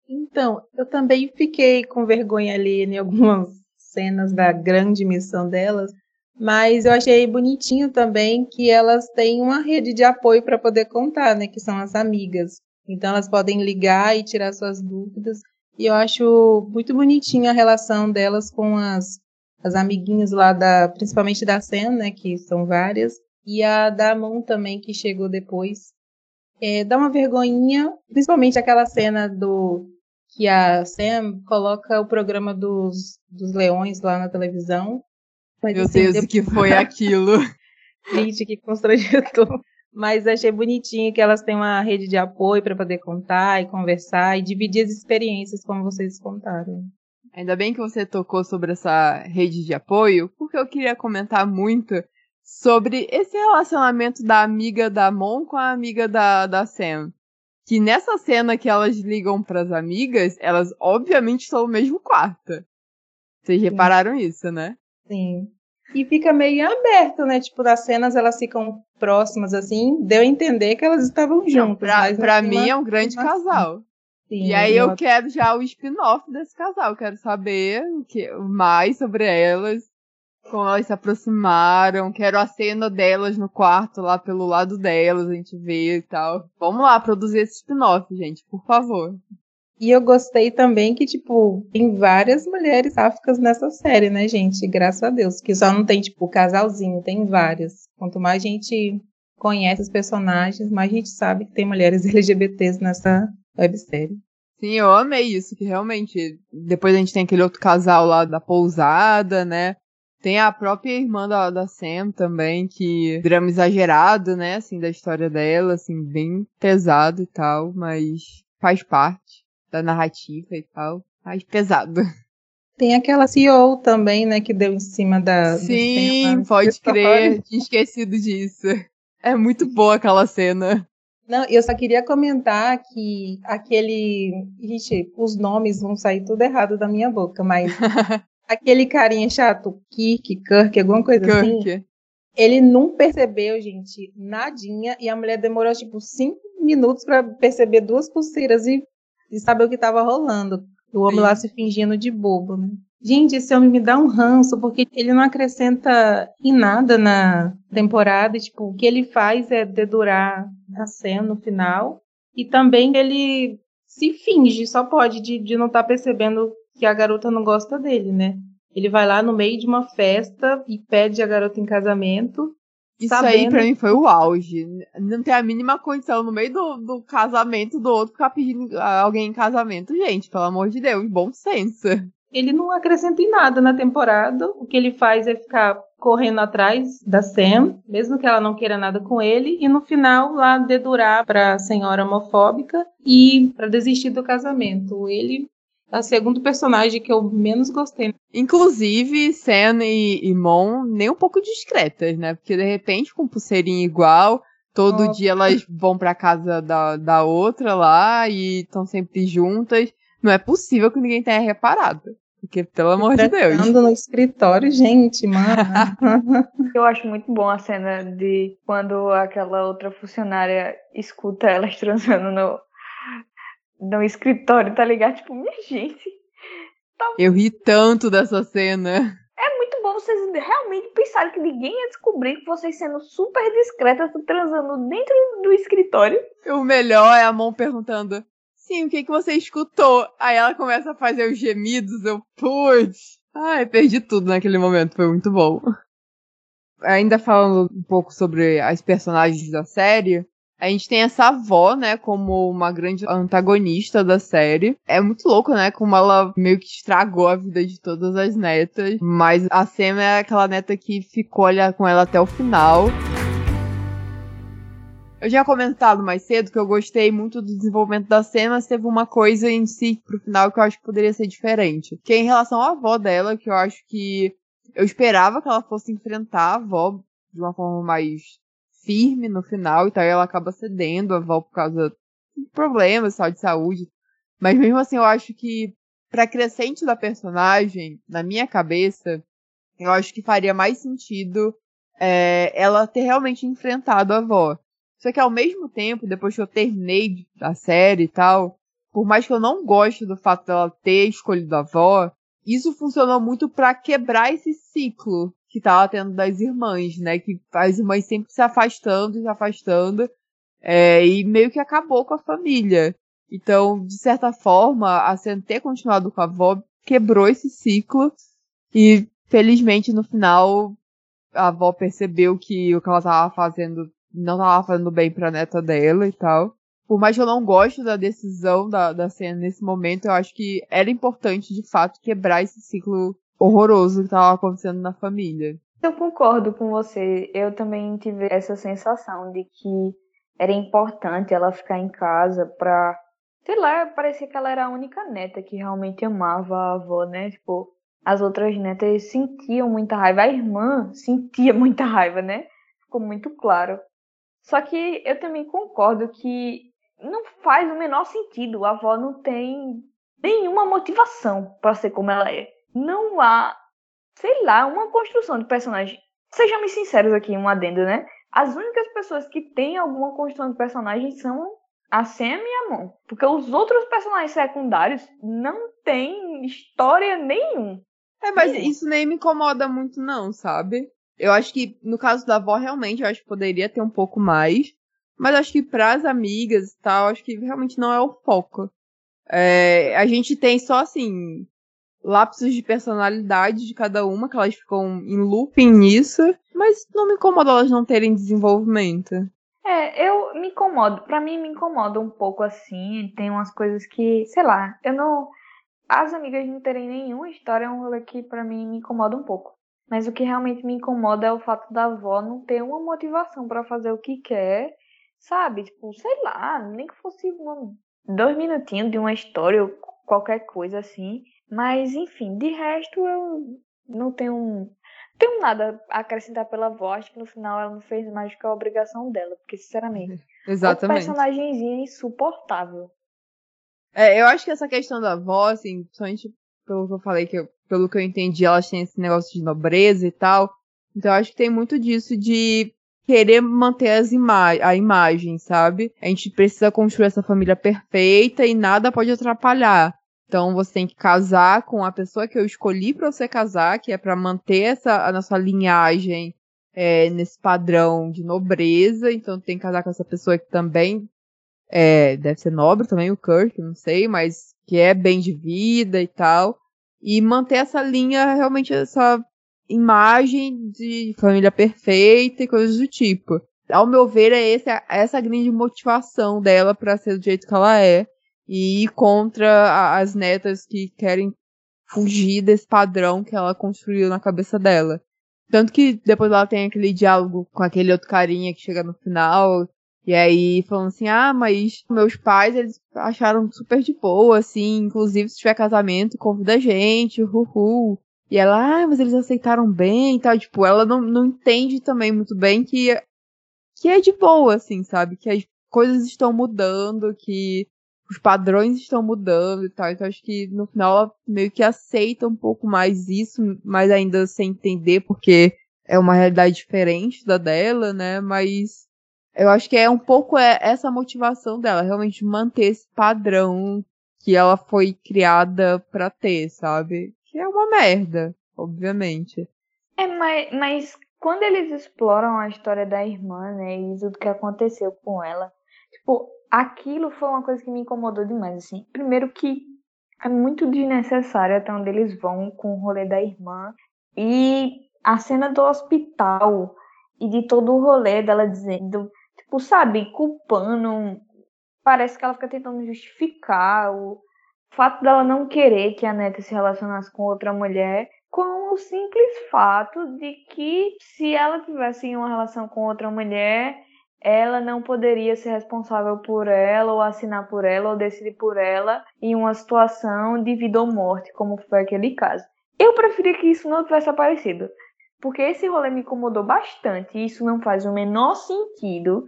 Então, eu também fiquei com vergonha ali em algumas cenas da grande missão delas, mas eu achei bonitinho também que elas têm uma rede de apoio para poder contar, né? Que são as amigas. Então elas podem ligar e tirar suas dúvidas. E eu acho muito bonitinha a relação delas com as, as amiguinhas lá da, principalmente da Sam, né? Que são várias. E a da Mon também, que chegou depois. É, dá uma vergonhinha, principalmente aquela cena do que a Sam coloca o programa dos, dos leões lá na televisão Meu Deus, o que foi aquilo? [LAUGHS] [LAUGHS] Gente, que constrangedor. Mas achei bonitinho que elas têm uma rede de apoio para poder contar e conversar e dividir as experiências, como vocês contaram. Ainda bem que você tocou sobre essa rede de apoio, porque eu queria comentar muito sobre esse relacionamento da amiga da Mon com a amiga da, da Sam. Que nessa cena que elas ligam para as amigas, elas obviamente estão no mesmo quarto. Vocês repararam isso, né? Sim. E fica meio aberto, né? Tipo, das cenas elas ficam próximas, assim. Deu a entender que elas estavam juntas. Pra, pra mim é um grande casal. Sim, e aí eu quero já o spin-off desse casal. Quero saber o que, mais sobre elas. Como elas se aproximaram. Quero a cena delas no quarto, lá pelo lado delas, a gente vê e tal. Vamos lá, produzir esse spin-off, gente, por favor. E eu gostei também que, tipo, tem várias mulheres sáficas nessa série, né, gente? Graças a Deus. Que só não tem, tipo, casalzinho, tem várias. Quanto mais a gente conhece os personagens, mais a gente sabe que tem mulheres [LAUGHS] LGBTs nessa websérie. Sim, eu amei isso, que realmente. Depois a gente tem aquele outro casal lá da pousada, né? Tem a própria irmã da, da Sam também, que drama exagerado, né, assim, da história dela, assim, bem pesado e tal, mas faz parte da narrativa e tal, mais pesado. [LAUGHS] Tem aquela CEO também, né, que deu em cima da. Sim, pode crer, [LAUGHS] tinha esquecido disso. É muito boa aquela cena. Não, eu só queria comentar que aquele. Gente, os nomes vão sair tudo errado da minha boca, mas [LAUGHS] aquele carinha chato, Kirk, Kirk, alguma coisa Kirk. assim. Ele não percebeu, gente, nadinha, e a mulher demorou tipo cinco minutos para perceber duas pulseiras e de saber o que estava rolando. O homem Sim. lá se fingindo de bobo, né? Gente, esse homem me dá um ranço, porque ele não acrescenta em nada na temporada. Tipo, o que ele faz é dedurar a cena no final. E também ele se finge, só pode, de, de não estar tá percebendo que a garota não gosta dele, né? Ele vai lá no meio de uma festa e pede a garota em casamento. Isso sabendo... aí pra mim foi o auge. Não tem a mínima condição no meio do, do casamento do outro ficar pedindo alguém em casamento. Gente, pelo amor de Deus, bom senso. Ele não acrescenta em nada na temporada. O que ele faz é ficar correndo atrás da Sam, mesmo que ela não queira nada com ele, e no final lá dedurar pra senhora homofóbica e para desistir do casamento. Ele a segundo personagem que eu menos gostei. Inclusive, Sen e, e Mon nem um pouco discretas, né? Porque de repente, com pulseirinha igual, todo Nossa. dia elas vão pra casa da, da outra lá e estão sempre juntas. Não é possível que ninguém tenha reparado. Porque, pelo amor de Deus. no escritório, gente, mano. [LAUGHS] Eu acho muito bom a cena de quando aquela outra funcionária escuta elas transando no, no escritório, tá ligado? Tipo, minha [LAUGHS] gente. Tá... Eu ri tanto dessa cena. É muito bom vocês realmente pensarem que ninguém ia descobrir que vocês sendo super discretas, transando dentro do escritório. O melhor é a mão perguntando: Sim, o que, que você escutou? Aí ela começa a fazer os gemidos, eu, putz. Ai, perdi tudo naquele momento, foi muito bom. Ainda falando um pouco sobre as personagens da série, a gente tem essa avó, né, como uma grande antagonista da série. É muito louco, né, como ela meio que estragou a vida de todas as netas. Mas a Sam é aquela neta que ficou olha, com ela até o final. Eu já comentado mais cedo que eu gostei muito do desenvolvimento da Sam, mas teve uma coisa em si pro final que eu acho que poderia ser diferente. Que é em relação à avó dela, que eu acho que eu esperava que ela fosse enfrentar a avó de uma forma mais firme no final, e então ela acaba cedendo a avó por causa de problemas tal, de saúde. Mas mesmo assim, eu acho que pra crescente da personagem, na minha cabeça, eu acho que faria mais sentido é, ela ter realmente enfrentado a avó. Só que ao mesmo tempo, depois que eu terminei a série e tal, por mais que eu não goste do fato dela ter escolhido a avó, isso funcionou muito para quebrar esse ciclo que tava tendo das irmãs, né? Que as irmãs sempre se afastando, se afastando, é, e meio que acabou com a família. Então, de certa forma, a Sam ter continuado com a avó quebrou esse ciclo e, felizmente, no final, a avó percebeu que o que ela tava fazendo não tava fazendo bem pra neta dela e tal. Por mais que eu não goste da decisão da, da cena nesse momento, eu acho que era importante, de fato, quebrar esse ciclo horroroso que estava acontecendo na família. Eu concordo com você. Eu também tive essa sensação de que era importante ela ficar em casa pra. Sei lá, parecia que ela era a única neta que realmente amava a avó, né? Tipo, as outras netas sentiam muita raiva. A irmã sentia muita raiva, né? Ficou muito claro. Só que eu também concordo que não faz o menor sentido. A avó não tem nenhuma motivação para ser como ela é não há, sei lá, uma construção de personagem. Sejamos sinceros aqui, um adendo, né? As únicas pessoas que têm alguma construção de personagem são a Sam e a Mon. Porque os outros personagens secundários não têm história nenhum. É, mas isso nem me incomoda muito, não, sabe? Eu acho que, no caso da avó, realmente, eu acho que poderia ter um pouco mais. Mas acho que pras amigas e tal, acho que realmente não é o foco. É, a gente tem só, assim, lapsos de personalidade de cada uma, que elas ficam em looping nisso, mas não me incomoda elas não terem desenvolvimento. É, eu me incomodo. Pra mim, me incomoda um pouco assim. Tem umas coisas que, sei lá, eu não. As amigas não terem nenhuma história é um rolê que pra mim me incomoda um pouco. Mas o que realmente me incomoda é o fato da avó não ter uma motivação para fazer o que quer, sabe? Tipo, sei lá, nem que fosse um, dois minutinhos de uma história ou qualquer coisa assim. Mas, enfim, de resto eu não tenho, tenho nada a acrescentar pela voz, que no final ela não fez mais do que a obrigação dela, porque, sinceramente, [LAUGHS] Exatamente. personagemzinho é insuportável. É, eu acho que essa questão da voz, assim, principalmente pelo que eu falei, que eu, pelo que eu entendi, elas têm esse negócio de nobreza e tal. Então eu acho que tem muito disso de querer manter as ima a imagem, sabe? A gente precisa construir essa família perfeita e nada pode atrapalhar. Então você tem que casar com a pessoa que eu escolhi para você casar, que é para manter essa a nossa linhagem é, nesse padrão de nobreza. Então tem que casar com essa pessoa que também é, deve ser nobre também, o Kirk, não sei, mas que é bem de vida e tal. E manter essa linha, realmente, essa imagem de família perfeita e coisas do tipo. Ao meu ver, é esse, essa a grande motivação dela para ser do jeito que ela é e ir contra as netas que querem fugir desse padrão que ela construiu na cabeça dela. Tanto que depois ela tem aquele diálogo com aquele outro carinha que chega no final, e aí falando assim, ah, mas meus pais, eles acharam super de boa, assim, inclusive se tiver casamento, convida a gente, uhul. E ela, ah, mas eles aceitaram bem e tal, tipo, ela não, não entende também muito bem que, que é de boa, assim, sabe? Que as coisas estão mudando, que os padrões estão mudando e tal. Então acho que no final ela meio que aceita um pouco mais isso, mas ainda sem entender porque é uma realidade diferente da dela, né? Mas eu acho que é um pouco é essa motivação dela, realmente manter esse padrão que ela foi criada pra ter, sabe? É uma merda, obviamente. É, mas, mas quando eles exploram a história da irmã, né, e tudo que aconteceu com ela, tipo, aquilo foi uma coisa que me incomodou demais, assim. Primeiro que é muito desnecessário até onde eles vão com o rolê da irmã. E a cena do hospital e de todo o rolê dela dizendo, tipo, sabe, culpando. Parece que ela fica tentando justificar o fato dela não querer que a neta se relacionasse com outra mulher com o simples fato de que se ela tivesse uma relação com outra mulher, ela não poderia ser responsável por ela, ou assinar por ela, ou decidir por ela em uma situação de vida ou morte, como foi aquele caso. Eu preferia que isso não tivesse aparecido, porque esse rolê me incomodou bastante e isso não faz o menor sentido.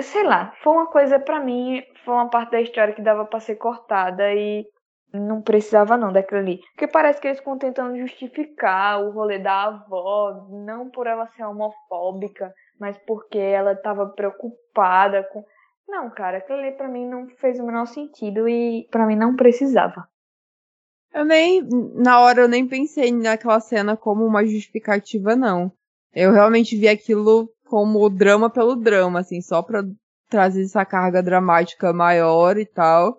Sei lá, foi uma coisa para mim, foi uma parte da história que dava para ser cortada e não precisava não daquilo ali. Porque parece que eles ficam tentando justificar o rolê da avó, não por ela ser homofóbica, mas porque ela estava preocupada com. Não, cara, aquilo ali pra mim não fez o menor sentido e para mim não precisava. Eu nem. Na hora eu nem pensei naquela cena como uma justificativa, não. Eu realmente vi aquilo como drama pelo drama, assim, só pra trazer essa carga dramática maior e tal.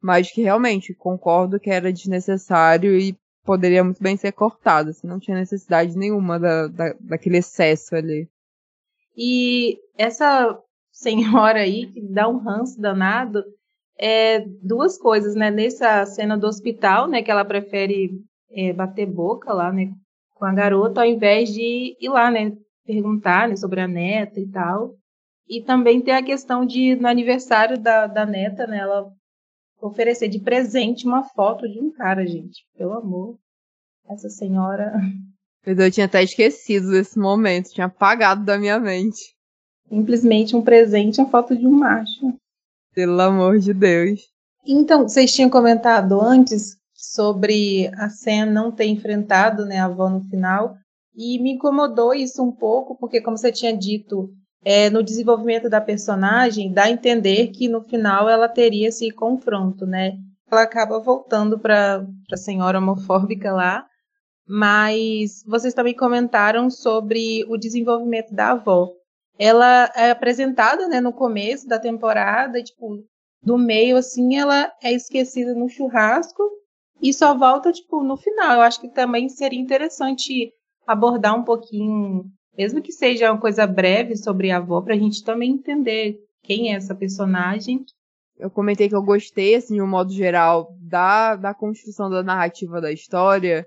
Mas que realmente concordo que era desnecessário e poderia muito bem ser cortado, assim, não tinha necessidade nenhuma da, da, daquele excesso ali. E essa senhora aí, que dá um ranço danado, é duas coisas, né? Nessa cena do hospital, né, que ela prefere é, bater boca lá, né, com a garota, ao invés de ir lá, né, perguntar né, sobre a neta e tal. E também tem a questão de, no aniversário da, da neta, né, ela oferecer de presente uma foto de um cara, gente. Pelo amor. Essa senhora. Eu tinha até esquecido desse momento, tinha apagado da minha mente. Simplesmente um presente, uma foto de um macho. Pelo amor de Deus. Então, vocês tinham comentado antes sobre a Sam não ter enfrentado né, a avó no final. E me incomodou isso um pouco, porque, como você tinha dito, é, no desenvolvimento da personagem, dá a entender que no final ela teria esse confronto, né? Ela acaba voltando para a senhora homofóbica lá, mas vocês também comentaram sobre o desenvolvimento da avó. Ela é apresentada né, no começo da temporada, tipo, do meio, assim, ela é esquecida no churrasco e só volta, tipo, no final. Eu acho que também seria interessante abordar um pouquinho mesmo que seja uma coisa breve sobre a avó, para a gente também entender quem é essa personagem. Eu comentei que eu gostei, assim, de um modo geral, da, da construção da narrativa da história,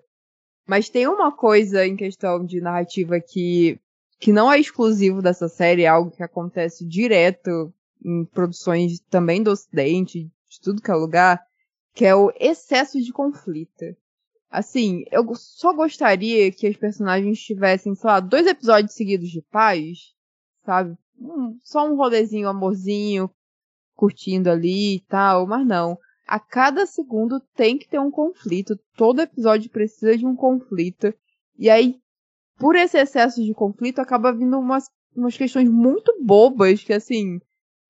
mas tem uma coisa em questão de narrativa que, que não é exclusivo dessa série, é algo que acontece direto em produções também do Ocidente, de tudo que é lugar, que é o excesso de conflito. Assim, eu só gostaria que as personagens tivessem, sei lá, dois episódios seguidos de paz, sabe? Um, só um rolezinho, amorzinho, curtindo ali e tal, mas não. A cada segundo tem que ter um conflito. Todo episódio precisa de um conflito. E aí, por esse excesso de conflito, acaba vindo umas, umas questões muito bobas que, assim,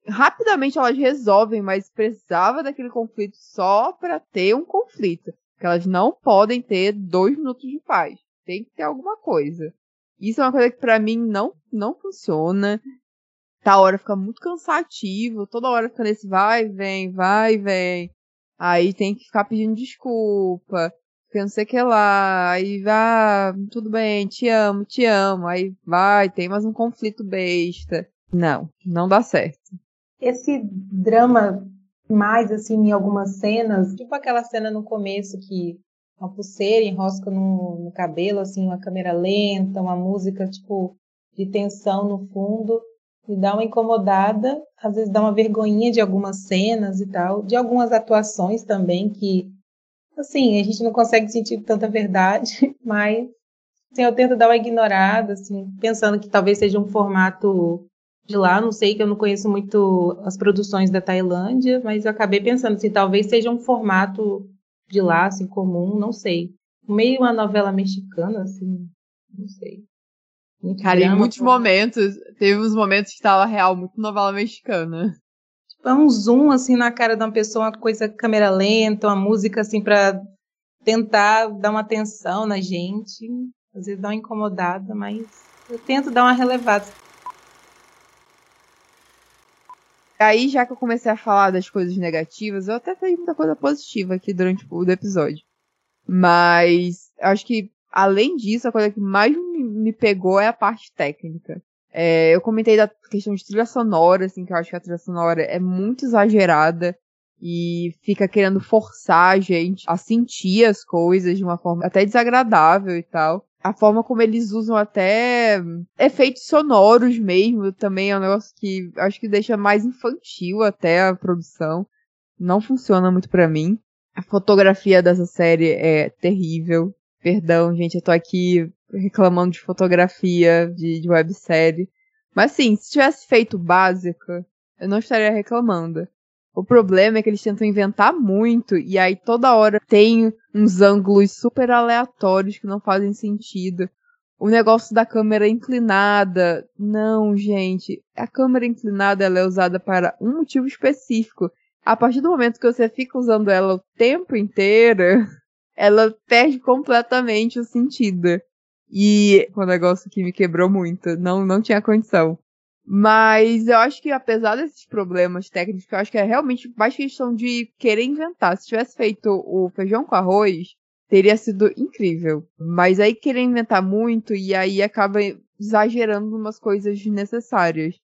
rapidamente elas resolvem, mas precisava daquele conflito só para ter um conflito que elas não podem ter dois minutos de paz. Tem que ter alguma coisa. Isso é uma coisa que para mim não, não funciona. Tá hora fica muito cansativo, toda hora fica nesse vai, vem, vai, vem. Aí tem que ficar pedindo desculpa, que não sei o que lá, aí vai, tudo bem, te amo, te amo, aí vai, tem mais um conflito besta. Não, não dá certo. Esse drama mais assim em algumas cenas, tipo aquela cena no começo que uma pulseira enrosca no, no cabelo, assim, uma câmera lenta, uma música tipo de tensão no fundo, e dá uma incomodada, às vezes dá uma vergonhinha de algumas cenas e tal, de algumas atuações também que assim, a gente não consegue sentir tanta verdade, [LAUGHS] mas assim, eu tento dar uma ignorada, assim, pensando que talvez seja um formato de lá, não sei que eu não conheço muito as produções da Tailândia, mas eu acabei pensando assim, talvez seja um formato de lá, assim, comum, não sei. Meio uma novela mexicana, assim, não sei. Muito Cara, em muitos momentos, teve uns momentos que estava real, muito novela mexicana. Tipo, é um zoom, assim, na cara de uma pessoa, uma coisa câmera lenta, uma música, assim, pra tentar dar uma atenção na gente. Às vezes dá uma incomodada, mas eu tento dar uma relevada. Aí, já que eu comecei a falar das coisas negativas, eu até falei muita coisa positiva aqui durante o episódio. Mas acho que, além disso, a coisa que mais me pegou é a parte técnica. É, eu comentei da questão de trilha sonora, assim, que eu acho que a trilha sonora é muito exagerada e fica querendo forçar a gente a sentir as coisas de uma forma até desagradável e tal. A forma como eles usam até efeitos sonoros mesmo também é um negócio que acho que deixa mais infantil até a produção. Não funciona muito para mim. A fotografia dessa série é terrível. Perdão, gente, eu tô aqui reclamando de fotografia de, de websérie. Mas sim, se tivesse feito básica, eu não estaria reclamando. O problema é que eles tentam inventar muito e aí toda hora tem uns ângulos super aleatórios que não fazem sentido. O negócio da câmera inclinada. Não, gente. A câmera inclinada ela é usada para um motivo específico. A partir do momento que você fica usando ela o tempo inteiro, [LAUGHS] ela perde completamente o sentido. E foi um negócio que me quebrou muito. Não, não tinha condição. Mas eu acho que apesar desses problemas técnicos, eu acho que é realmente mais questão de querer inventar. Se tivesse feito o feijão com arroz, teria sido incrível. Mas aí querer inventar muito e aí acaba exagerando umas coisas desnecessárias.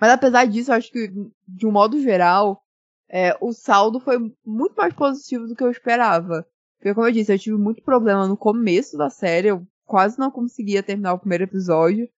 Mas apesar disso, eu acho que, de um modo geral, é, o saldo foi muito mais positivo do que eu esperava. Porque, como eu disse, eu tive muito problema no começo da série, eu quase não conseguia terminar o primeiro episódio.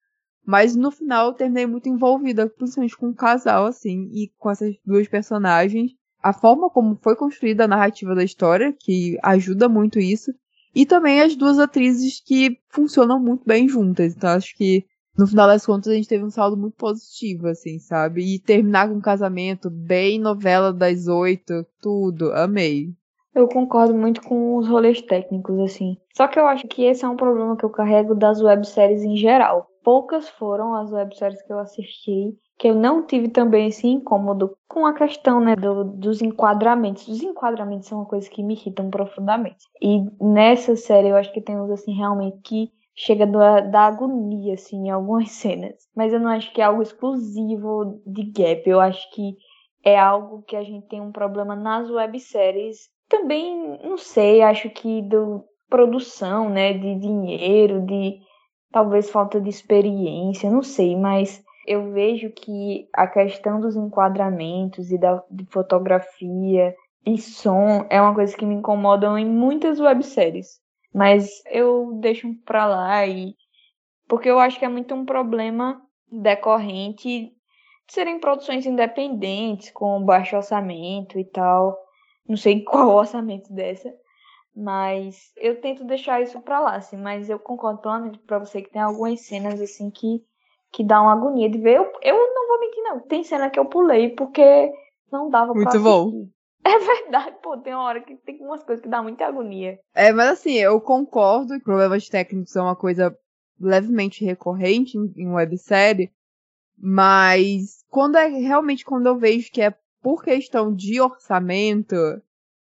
Mas no final eu terminei muito envolvida, principalmente com o casal, assim, e com essas duas personagens. A forma como foi construída a narrativa da história, que ajuda muito isso. E também as duas atrizes que funcionam muito bem juntas. Então acho que no final das contas a gente teve um saldo muito positivo, assim, sabe? E terminar com um casamento bem novela das oito, tudo, amei. Eu concordo muito com os rolês técnicos, assim. Só que eu acho que esse é um problema que eu carrego das webséries em geral poucas foram as webséries que eu assisti que eu não tive também esse incômodo com a questão né, do, dos enquadramentos. Os enquadramentos são uma coisa que me irritam profundamente. E nessa série eu acho que tem uns assim realmente que chega da, da agonia assim em algumas [LAUGHS] cenas. Mas eu não acho que é algo exclusivo de Gap. Eu acho que é algo que a gente tem um problema nas webséries. Também, não sei, acho que do produção, né, de dinheiro, de talvez falta de experiência, não sei, mas eu vejo que a questão dos enquadramentos e da de fotografia e som é uma coisa que me incomodam em muitas webséries. Mas eu deixo pra lá e porque eu acho que é muito um problema decorrente de serem produções independentes com baixo orçamento e tal. Não sei [LAUGHS] qual orçamento dessa, mas eu tento deixar isso pra lá, assim. Mas eu concordo plenamente pra você que tem algumas cenas, assim, que, que dá uma agonia de ver. Eu, eu não vou mentir, não. Tem cena que eu pulei porque não dava Muito pra bom. assistir. [LAUGHS] É verdade, pô, tem uma hora que tem umas coisas que dá muita agonia. É, mas assim, eu concordo que problemas técnicos são uma coisa levemente recorrente em, em websérie, mas quando é realmente quando eu vejo que é por questão de orçamento,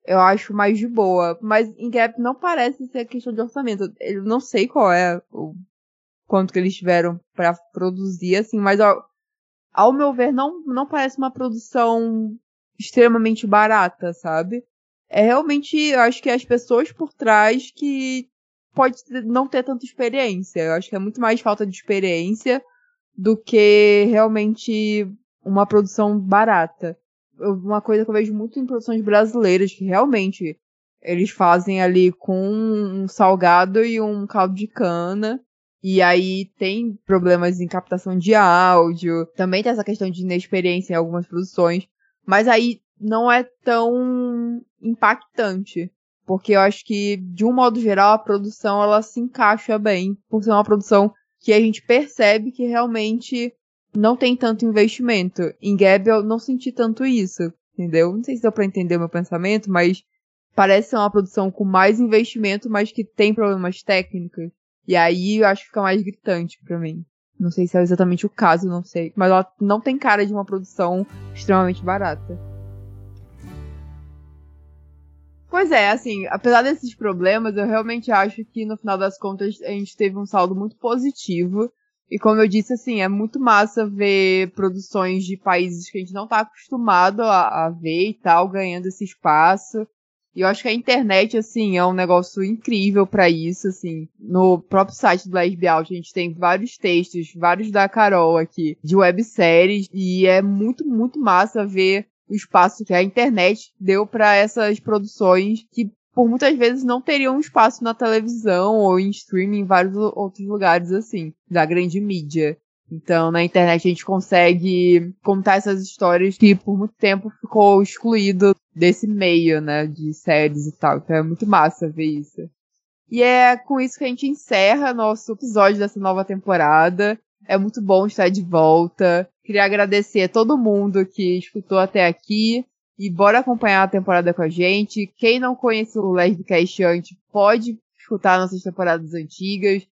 eu acho mais de boa. Mas em Gap não parece ser questão de orçamento. Eu não sei qual é o quanto que eles tiveram para produzir, assim, mas ao, ao meu ver, não, não parece uma produção extremamente barata, sabe? É realmente, eu acho que é as pessoas por trás que pode não ter tanta experiência. Eu acho que é muito mais falta de experiência do que realmente uma produção barata uma coisa que eu vejo muito em produções brasileiras, que realmente eles fazem ali com um salgado e um caldo de cana. E aí tem problemas em captação de áudio, também tem essa questão de inexperiência em algumas produções, mas aí não é tão impactante, porque eu acho que de um modo geral a produção ela se encaixa bem, por ser uma produção que a gente percebe que realmente não tem tanto investimento. Em Gab eu não senti tanto isso, entendeu? Não sei se deu pra entender o meu pensamento, mas parece ser uma produção com mais investimento, mas que tem problemas técnicos. E aí eu acho que fica mais gritante para mim. Não sei se é exatamente o caso, não sei. Mas ela não tem cara de uma produção extremamente barata. Pois é, assim, apesar desses problemas, eu realmente acho que no final das contas a gente teve um saldo muito positivo. E como eu disse, assim, é muito massa ver produções de países que a gente não tá acostumado a, a ver e tal, ganhando esse espaço. E eu acho que a internet, assim, é um negócio incrível para isso, assim. No próprio site do Lesbi a gente tem vários textos, vários da Carol aqui, de webséries. E é muito, muito massa ver o espaço que a internet deu para essas produções que por muitas vezes não teriam espaço na televisão ou em streaming em vários outros lugares assim, da grande mídia. Então, na internet a gente consegue contar essas histórias que por muito tempo ficou excluído desse meio, né, de séries e tal. Então é muito massa ver isso. E é com isso que a gente encerra nosso episódio dessa nova temporada. É muito bom estar de volta. Queria agradecer a todo mundo que escutou até aqui. E bora acompanhar a temporada com a gente. Quem não conhece o Lesbicast antes, pode escutar nossas temporadas antigas.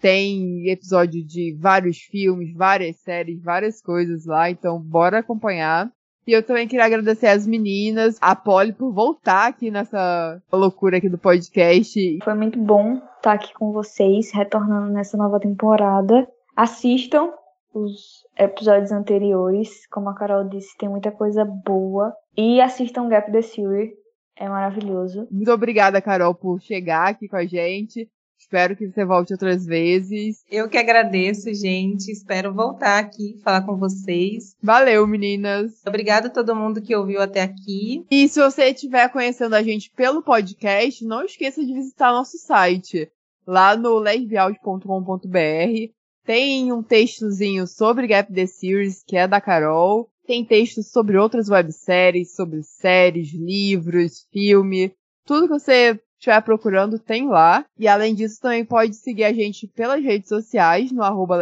Tem episódio de vários filmes, várias séries, várias coisas lá. Então, bora acompanhar. E eu também queria agradecer as meninas, a Polly por voltar aqui nessa loucura aqui do podcast. Foi muito bom estar aqui com vocês, retornando nessa nova temporada. Assistam os episódios anteriores. Como a Carol disse, tem muita coisa boa. E assistam Gap the Series. É maravilhoso. Muito obrigada, Carol, por chegar aqui com a gente. Espero que você volte outras vezes. Eu que agradeço, gente. Espero voltar aqui falar com vocês. Valeu, meninas. Obrigada a todo mundo que ouviu até aqui. E se você estiver conhecendo a gente pelo podcast, não esqueça de visitar nosso site lá no lesbiaud.com.br. Tem um textozinho sobre Gap the Series, que é da Carol. Tem textos sobre outras webséries, sobre séries, livros, filme. Tudo que você estiver procurando tem lá. E além disso, também pode seguir a gente pelas redes sociais, no arroba.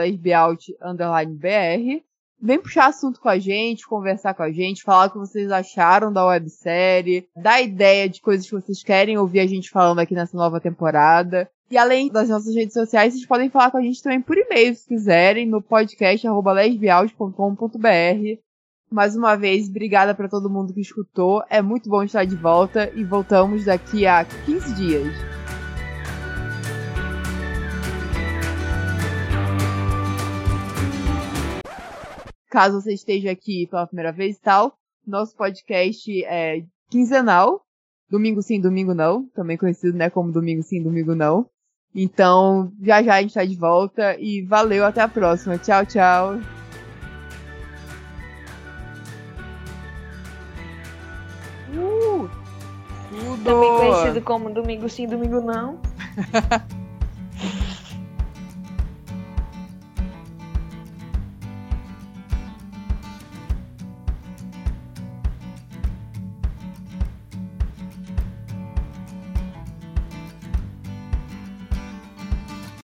Vem puxar assunto com a gente, conversar com a gente, falar o que vocês acharam da websérie, dar ideia de coisas que vocês querem ouvir a gente falando aqui nessa nova temporada. E além das nossas redes sociais, vocês podem falar com a gente também por e-mail, se quiserem, no podcast. Mais uma vez, obrigada para todo mundo que escutou. É muito bom estar de volta e voltamos daqui a 15 dias. Caso você esteja aqui pela primeira vez e tal, nosso podcast é quinzenal. Domingo sim, domingo não. Também conhecido, né, como domingo sim, domingo não. Então, já já a gente tá de volta e valeu, até a próxima. Tchau, tchau. Uh, tudo. Também conhecido como domingo sim, domingo não. [LAUGHS]